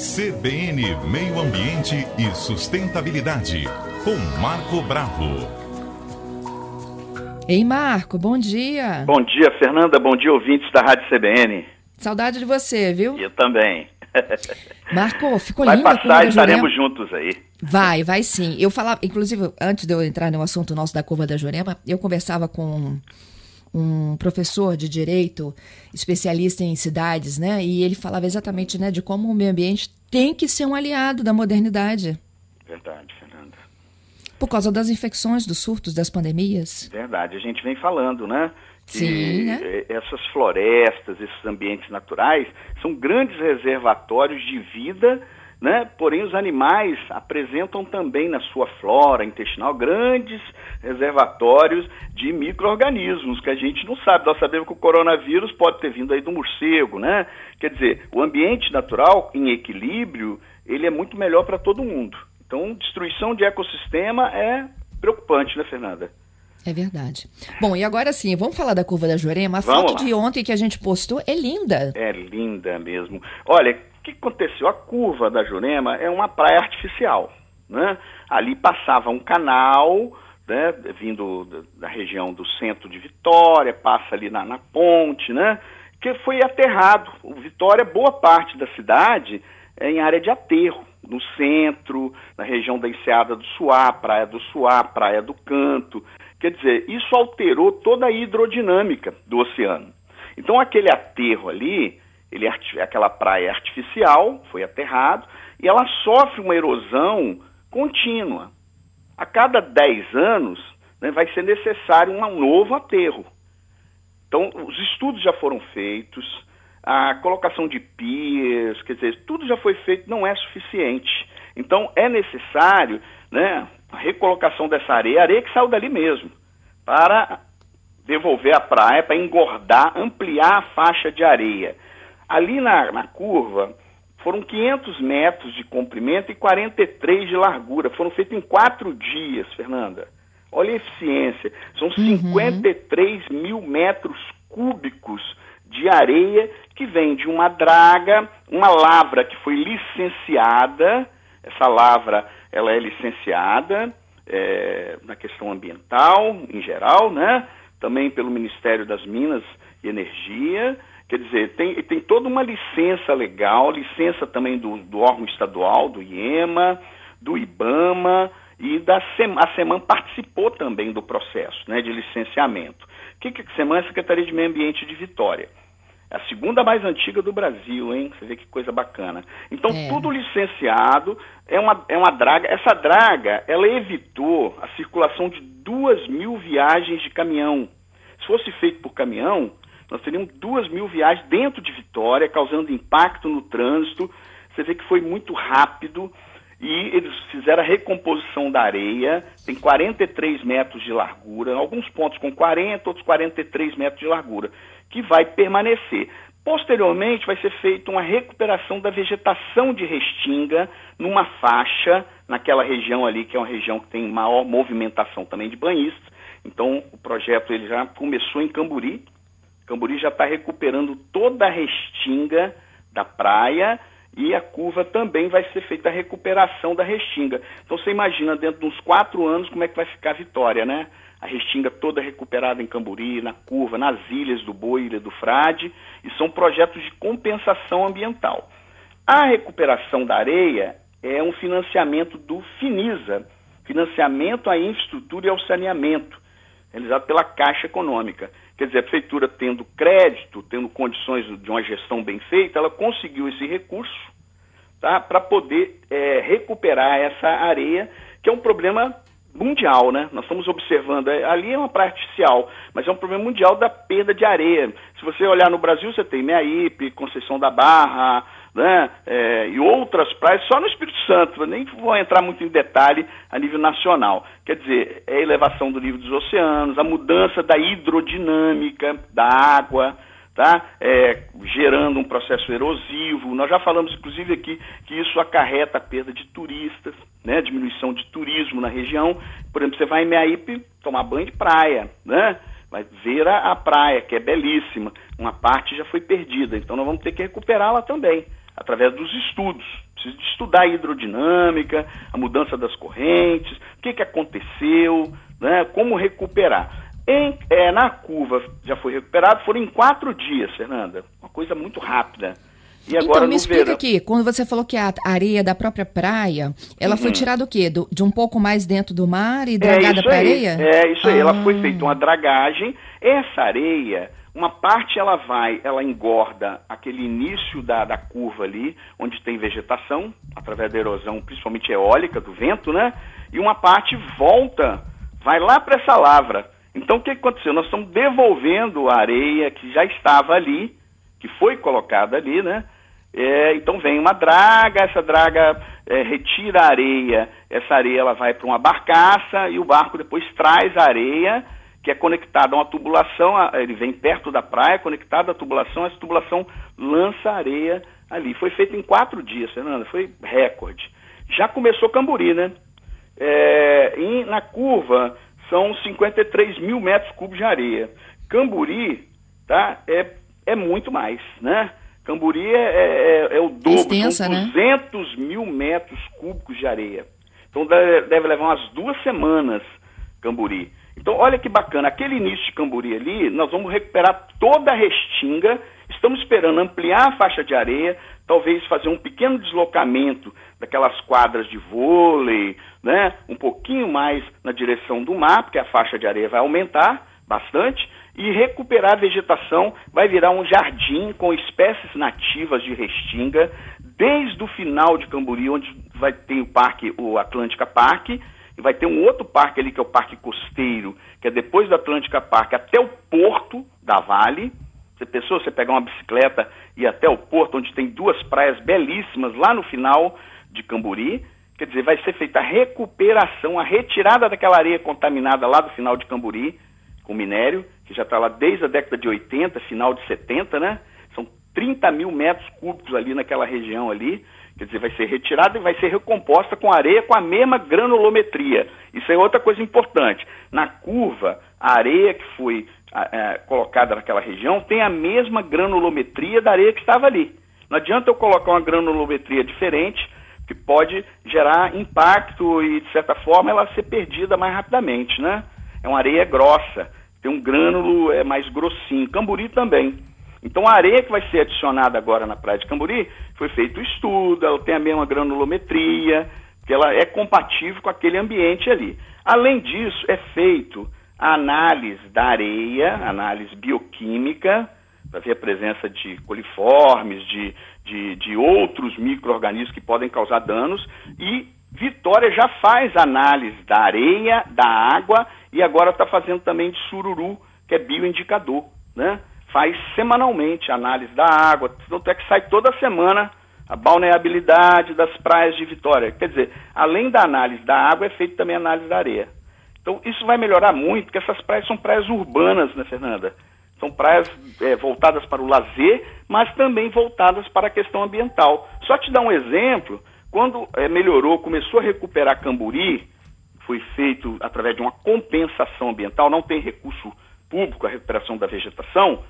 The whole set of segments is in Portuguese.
CBN Meio Ambiente e Sustentabilidade, com Marco Bravo. Ei, Marco, bom dia. Bom dia, Fernanda. Bom dia, ouvintes da Rádio CBN. Saudade de você, viu? Eu também. Marco, ficou vai linda a passar e estaremos Jurema. juntos aí. Vai, vai sim. Eu falava, inclusive, antes de eu entrar no assunto nosso da curva da Jurema, eu conversava com um professor de direito, especialista em cidades, né? E ele falava exatamente, né, de como o meio ambiente tem que ser um aliado da modernidade. Verdade, Fernanda. Por causa das infecções, dos surtos, das pandemias. Verdade. A gente vem falando, né? Que Sim, né? essas florestas, esses ambientes naturais, são grandes reservatórios de vida, né? Porém, os animais apresentam também na sua flora intestinal grandes reservatórios de micro-organismos que a gente não sabe. Nós sabemos que o coronavírus pode ter vindo aí do morcego, né? Quer dizer, o ambiente natural em equilíbrio, ele é muito melhor para todo mundo. Então, destruição de ecossistema é preocupante, né, Fernanda? É verdade. Bom, e agora sim, vamos falar da curva da Jurema. A Vamos foto lá. de ontem que a gente postou é linda. É linda mesmo. Olha, o que aconteceu? A curva da Jurema é uma praia artificial, né? Ali passava um canal, né, vindo da- região do centro de Vitória, passa ali na, na ponte, né? Que foi aterrado. O Vitória, boa parte da cidade é em área de aterro, no centro, na região da Enseada do Suá, Praia do Suá, Praia do Canto. Quer dizer, isso alterou toda a hidrodinâmica do oceano. Então aquele aterro ali, ele é arti- aquela praia é artificial, foi aterrado, e ela sofre uma erosão contínua. A cada 10 anos né, vai ser necessário um novo aterro. Então, os estudos já foram feitos, a colocação de piers, quer dizer, tudo já foi feito, não é suficiente. Então, é necessário né, a recolocação dessa areia, areia que saiu dali mesmo, para devolver a praia, para engordar, ampliar a faixa de areia. Ali na, na curva, foram 500 metros de comprimento e 43 de largura. Foram feitos em quatro dias, Fernanda. Olha a eficiência. São 53 mil metros cúbicos de areia que vem de uma draga, uma lavra que foi licenciada. Essa lavra, ela é licenciada é, na questão ambiental, em geral, né? Também pelo Ministério das Minas e Energia. Quer dizer, tem, tem toda uma licença legal, licença também do, do órgão estadual, do IEMA, do IBAMA, e da SEM, a SEMAN participou também do processo né, de licenciamento. O que, que a SEMAN é a Secretaria de Meio Ambiente de Vitória? É a segunda mais antiga do Brasil, hein? Você vê que coisa bacana. Então, É. tudo licenciado, é uma, é uma draga. Essa draga, ela evitou a circulação de duas mil viagens de caminhão. Se fosse feito por caminhão, nós teríamos duas mil viagens dentro de Vitória, causando impacto no trânsito. Você vê que foi muito rápido e eles fizeram a recomposição da areia, tem 43 metros de largura, alguns pontos com 40, outros 43 metros de largura, que vai permanecer. Posteriormente, vai ser feita uma recuperação da vegetação de restinga numa faixa, naquela região ali, que é uma região que tem maior movimentação também de banhistas. Então, o projeto ele já começou em Camburi. Camburi já está recuperando toda a restinga da praia e a curva também vai ser feita a recuperação da restinga. Então você imagina dentro de uns quatro anos como é que vai ficar a Vitória, né? A restinga toda recuperada em Camburi, na curva, nas ilhas do Boi, Ilha do Frade, e são projetos de compensação ambiental. A recuperação da areia é um financiamento do FINISA, financiamento à infraestrutura e ao saneamento, realizado pela Caixa Econômica. Quer dizer, a prefeitura tendo crédito, tendo condições de uma gestão bem feita, ela conseguiu esse recurso tá, para poder é, recuperar essa areia, que é um problema mundial, né? Nós estamos observando, é, ali é uma praia artificial, mas é um problema mundial da perda de areia. Se você olhar no Brasil, você tem Meaípe, Conceição da Barra, né? É, e outras praias, só no Espírito Santo, nem vou entrar muito em detalhe a nível nacional. Quer dizer, é a elevação do nível dos oceanos, a mudança da hidrodinâmica da água, tá? É, gerando um processo erosivo. Nós já falamos, inclusive, aqui que isso acarreta a perda de turistas, né? Diminuição de turismo na região. Por exemplo, você vai em Meaípe tomar banho de praia, né? Vai ver a, a praia, que é belíssima. Uma parte já foi perdida, então nós vamos ter que recuperá-la também, através dos estudos Precisa de estudar a hidrodinâmica, a mudança das correntes, o que, que aconteceu, né, como recuperar. Em, é, na curva já foi recuperado, foram em quatro dias, Fernanda. Uma coisa muito rápida. E agora, então, me explica verão... aqui, quando você falou que a areia da própria praia, ela uhum. foi tirada o quê? Do, de um pouco mais dentro do mar e dragada é para areia? É, isso ah. aí. Ela foi ah. feita uma dragagem. Essa areia, uma parte ela vai, ela engorda aquele início da, da curva ali, onde tem vegetação, através da erosão, principalmente eólica, do vento, né? E uma parte volta, vai lá para essa lavra. Então o que aconteceu? Nós estamos devolvendo a areia que já estava ali, que foi colocada ali, né? É, então vem uma draga, essa draga é, retira a areia, essa areia ela vai para uma barcaça e o barco depois traz a areia, que é conectada a uma tubulação, ele vem perto da praia, conectado à tubulação, essa tubulação lança a areia ali. Foi feito em quatro dias, Fernanda, foi recorde. Já começou Camburi, né? É, em, na curva são 53 mil metros cúbicos de areia. Camburi tá, é, é muito mais, né? Camburi é, é, é, é o dobro, Extensa, são 200 né? mil metros cúbicos de areia. Então deve, deve, levar umas duas semanas Camburi. Então olha que bacana, aquele início de Camburi ali, nós vamos recuperar toda a restinga, estamos esperando ampliar a faixa de areia, talvez fazer um pequeno deslocamento daquelas quadras de vôlei, né, um pouquinho mais na direção do mar, porque a faixa de areia vai aumentar bastante, e recuperar a vegetação vai virar um jardim com espécies nativas de restinga, desde o final de Camburi, onde vai ter o parque, o Atlântica Parque, e vai ter um outro parque ali que é o Parque Costeiro, que é depois do Atlântica Parque até o porto da Vale, você pensou você pegar uma bicicleta e ir até o porto, onde tem duas praias belíssimas lá no final de Camburi? Quer dizer, vai ser feita a recuperação, a retirada daquela areia contaminada lá do final de Camburi, com minério, que já está lá desde a década de 80, final de 70, né? São 30 mil metros cúbicos ali naquela região ali. Quer dizer, vai ser retirada e vai ser recomposta com areia com a mesma granulometria. Isso é outra coisa importante. Na curva, a areia que foi é, colocada naquela região tem a mesma granulometria da areia que estava ali. Não adianta eu colocar uma granulometria diferente, que pode gerar impacto e, de certa forma, ela ser perdida mais rapidamente, né? É uma areia grossa, tem um grânulo é, mais grossinho. Camburi também. Então, a areia que vai ser adicionada agora na praia de Camburi, foi feito o estudo, ela tem a mesma granulometria, que ela é compatível com aquele ambiente ali. Além disso, é feito a análise da areia, análise bioquímica, para ver a presença de coliformes, de, de, de outros micro-organismos que podem causar danos, e Vitória já faz análise da areia, da água, e agora está fazendo também de sururu, que é bioindicador, né? Faz semanalmente a análise da água, tanto é que sai toda semana a balneabilidade das praias de Vitória. Quer dizer, além da análise da água, é feita também a análise da areia. Então, isso vai melhorar muito, porque essas praias são praias urbanas, né, Fernanda? São praias é, voltadas para o lazer, mas também voltadas para a questão ambiental. Só te dar um exemplo, quando é, melhorou, começou a recuperar Camburi, foi feito através de uma compensação ambiental, não tem recurso público a recuperação da vegetação,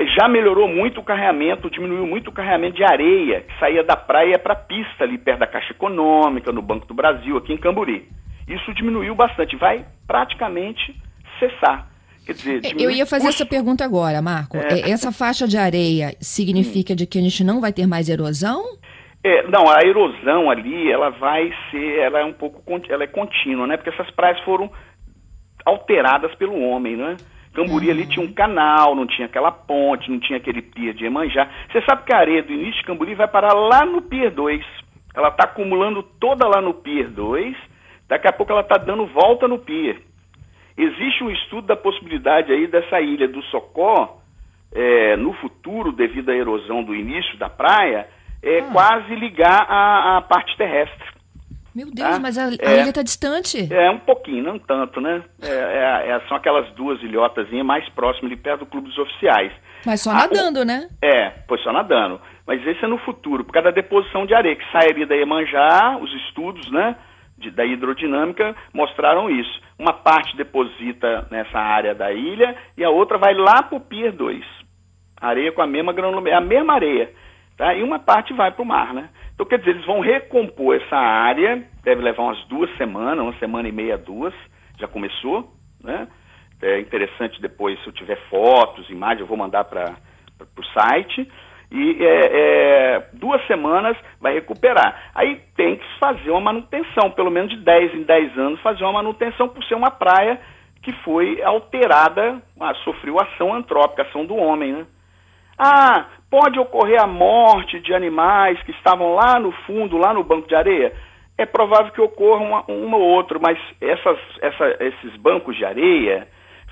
já melhorou muito o carreamento, diminuiu muito o carreamento de areia que saía da praia para a pista ali perto da Caixa Econômica, no Banco do Brasil, aqui em Camburi. Isso diminuiu bastante, vai praticamente cessar. Quer dizer, Eu ia fazer custo. essa pergunta agora, Marco. É. é essa faixa de areia significa hum. de que a gente não vai ter mais erosão? É, não, a erosão ali, ela vai ser, ela é um pouco, ela é contínua, né? Porque essas praias foram alteradas pelo homem, né? Camburi ali tinha um canal, não tinha aquela ponte, não tinha aquele pier de Emanjá. Você sabe que a areia do início de Camburi vai parar lá no Pier 2. Ela está acumulando toda lá no Pier 2, daqui a pouco ela está dando volta no Pier. Existe um estudo da possibilidade aí dessa ilha do Socó, é, no futuro, devido à erosão do início da praia, é, ah. quase ligar à, parte terrestre. Meu Deus, tá? mas a, a é, ilha está distante. É, um pouquinho, não tanto, né? É, é, é são aquelas duas ilhotas mais próximas, ali perto do Clube dos Oficiais. Mas só nadando, né? É, pois só nadando. Mas esse é no futuro, por causa da deposição de areia, que sai ali da Iemanjá, os estudos, né? De, da hidrodinâmica mostraram isso. Uma parte deposita nessa área da ilha e a outra vai lá para o Pier 2. Areia com a mesma granulometria, a mesma areia. Tá? E uma parte vai para o mar. Né? Então, quer dizer, eles vão recompor essa área, deve levar umas duas semanas, uma semana e meia, duas, já começou, né? É interessante depois, se eu tiver fotos, imagens, eu vou mandar para o site. E é, é, duas semanas vai recuperar. Aí tem que fazer uma manutenção, pelo menos de 10 em 10 anos, fazer uma manutenção por ser uma praia que foi alterada, ah, sofreu ação antrópica, ação do homem, né? Ah, pode ocorrer a morte de animais que estavam lá no fundo, lá no banco de areia? É provável que ocorra uma, uma ou outra, mas essas, essa, esses bancos de areia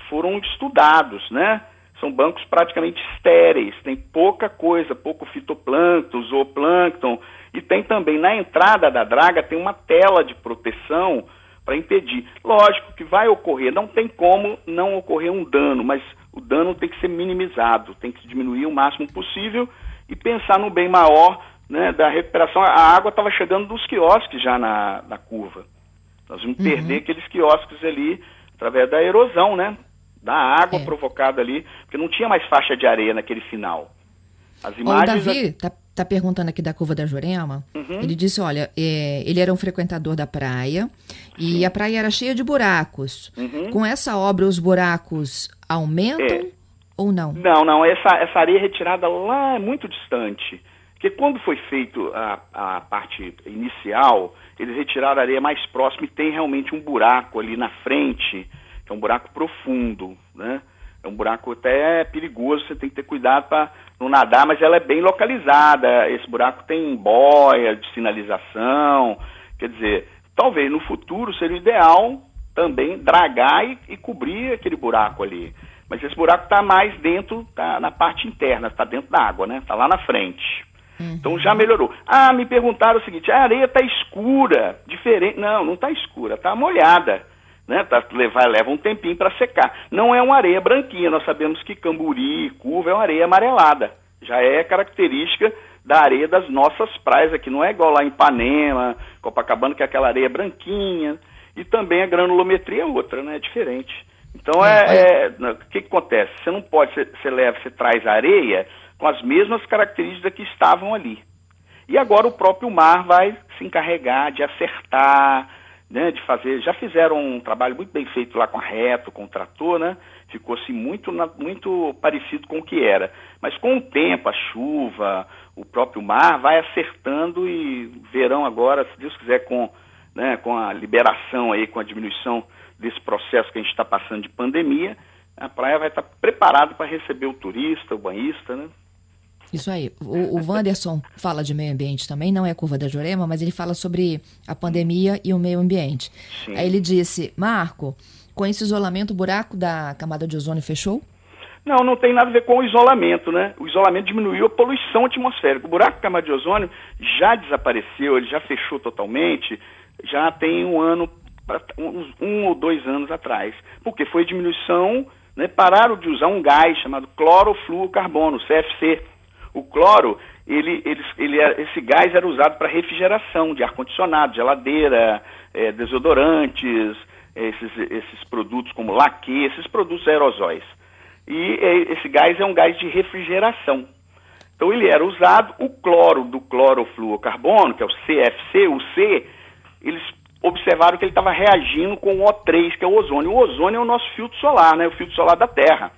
foram estudados, né? São bancos praticamente estéreis, tem pouca coisa, pouco fitoplâncton, zooplâncton, e tem também na entrada da draga tem uma tela de proteção para impedir. Lógico que vai ocorrer, não tem como não ocorrer um dano, mas o dano tem que ser minimizado, tem que diminuir o máximo possível e pensar no bem maior né, da recuperação. A água estava chegando dos quiosques já na, na curva. Nós vamos uhum. perder aqueles quiosques ali através da erosão, né? Da água é. provocada ali, porque não tinha mais faixa de areia naquele final. As imagens. O Davi tá, tá perguntando aqui da curva da Jurema. Uhum. Ele disse: olha, é, ele era um frequentador da praia e Sim. a praia era cheia de buracos. Uhum. Com essa obra, os buracos aumentam é. ou não? Não, não. Essa, essa areia retirada lá é muito distante. Porque quando foi feito a, a parte inicial, eles retiraram a areia mais próxima e tem realmente um buraco ali na frente, que é um buraco profundo, né? É um buraco até perigoso, você tem que ter cuidado para não nadar, mas ela é bem localizada. Esse buraco tem boia de sinalização. Quer dizer, talvez no futuro seria ideal também dragar e, e cobrir aquele buraco ali. Mas esse buraco está mais dentro, tá na parte interna, está dentro da água, né? Está lá na frente. Uhum. Então já melhorou. Ah, me perguntaram o seguinte: a areia está escura, diferente. Não, não está escura, está molhada né? Tá, levar, leva um tempinho para secar. Não é uma areia branquinha, nós sabemos que Camburi, Curva é uma areia amarelada. Já é característica da areia das nossas praias aqui, não é igual lá em Ipanema, Copacabana, que é aquela areia branquinha, e também a granulometria é outra, né? É diferente. Então, é, é, é o que, que, acontece? Você não pode, você, você leva, você traz areia com as mesmas características que estavam ali. E agora o próprio mar vai se encarregar de acertar, né, de fazer, já fizeram um trabalho muito bem feito lá com a reto, com o trator, né? Ficou assim muito, muito parecido com o que era. Mas com o tempo, a chuva, o próprio mar vai acertando e verão agora, se Deus quiser, com, né, com a liberação aí, com a diminuição desse processo que a gente está passando de pandemia, a praia vai estar preparada para receber o turista, o banhista, né? Isso aí. O, o Wanderson fala de meio ambiente também, não é a curva da Jurema, mas ele fala sobre a pandemia e o meio ambiente. Sim. Aí ele disse, Marco, com esse isolamento, o buraco da camada de ozônio fechou? Não, não tem nada a ver com o isolamento, né? O isolamento diminuiu a poluição atmosférica. O buraco da camada de ozônio já desapareceu, ele já fechou totalmente, já tem um ano, um, ou dois anos atrás. Porque foi diminuição, né? Pararam de usar um gás chamado clorofluorcarbono, CFC o cloro, ele, ele, ele, esse gás era usado para refrigeração de ar-condicionado, geladeira, é, desodorantes, esses, esses produtos como laque, esses produtos aerosóis. E é, esse gás é um gás de refrigeração. Então ele era usado, o cloro do clorofluorcarbono, que é o CFC, o C, eles observaram que ele estava reagindo com o O3, que é o ozônio. O ozônio é o nosso filtro solar, né? o filtro solar da Terra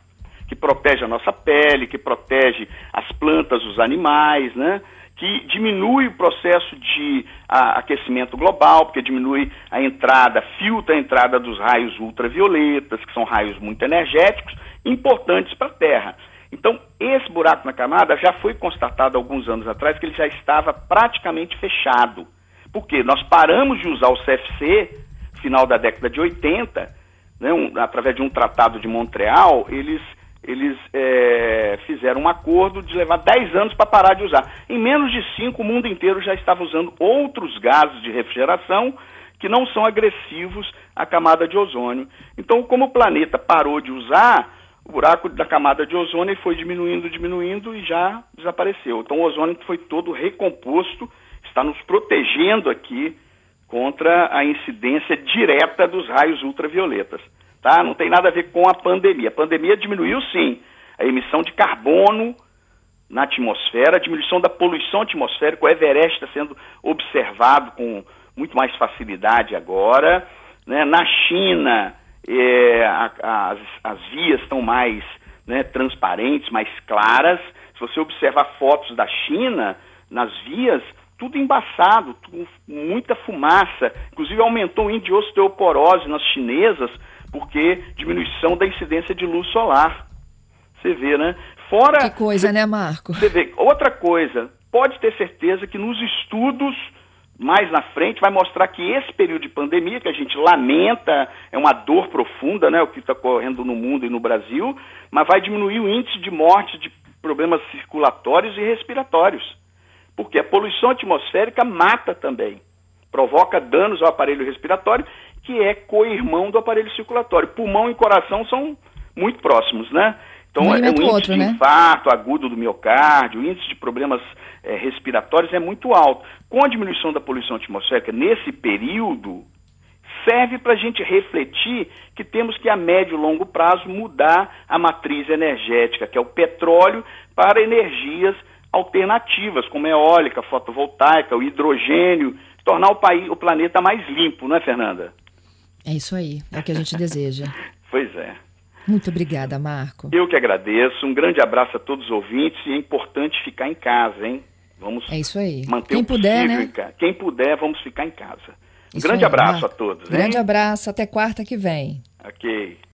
que protege a nossa pele, que protege as plantas, os animais, né? que diminui o processo de a, aquecimento global, porque diminui a entrada, filtra a entrada dos raios ultravioletas, que são raios muito energéticos, importantes para a Terra. Então, esse buraco na camada já foi constatado alguns anos atrás que ele já estava praticamente fechado. Por quê? Nós paramos de usar o CFC, final da década de 80, né, um, através de um tratado de Montreal, eles eles é, fizeram um acordo de levar 10 anos para parar de usar. Em menos de 5, o mundo inteiro já estava usando outros gases de refrigeração que não são agressivos à camada de ozônio. Então, como o planeta parou de usar, o buraco da camada de ozônio foi diminuindo, diminuindo e já desapareceu. Então, o ozônio foi todo recomposto, está nos protegendo aqui contra a incidência direta dos raios ultravioletas tá? Não tem nada a ver com a pandemia. A pandemia diminuiu sim a emissão de carbono na atmosfera, a diminuição da poluição atmosférica, o Everest está sendo observado com muito mais facilidade agora. Né? Na China, é, a, as, as vias estão mais né, transparentes, mais claras. Se você observar fotos da China, nas vias, tudo embaçado, tudo, muita fumaça. Inclusive aumentou o índice de osteoporose nas chinesas, porque diminuição da incidência de luz solar. Você vê, né? Fora. Que coisa, cê, né, Marco? Você vê. Outra coisa, pode ter certeza que nos estudos mais na frente vai mostrar que esse período de pandemia, que a gente lamenta, é uma dor profunda, né, o que está ocorrendo no mundo e no Brasil, mas vai diminuir o índice de morte de problemas circulatórios e respiratórios. Porque a poluição atmosférica mata também, provoca danos ao aparelho respiratório, que é co-irmão do aparelho circulatório. Pulmão e coração são muito próximos, né? Então, um é, o índice outro, de né? infarto agudo do miocárdio, o índice de problemas é, respiratórios é muito alto. Com a diminuição da poluição atmosférica nesse período, serve para a gente refletir que temos que, a médio e longo prazo, mudar a matriz energética, que é o petróleo, para energias alternativas, como eólica, fotovoltaica, o hidrogênio, tornar o, país, o planeta mais limpo, não é, Fernanda? É isso aí, é o que a gente deseja. Pois é. Muito obrigada, Marco. Eu que agradeço. Um grande abraço a todos os ouvintes e é importante ficar em casa, hein? Vamos é isso aí. manter Quem o puder, né? Quem puder, vamos ficar em casa. Um isso grande aí, abraço Marco. a todos. Grande hein? abraço, até quarta que vem. Ok.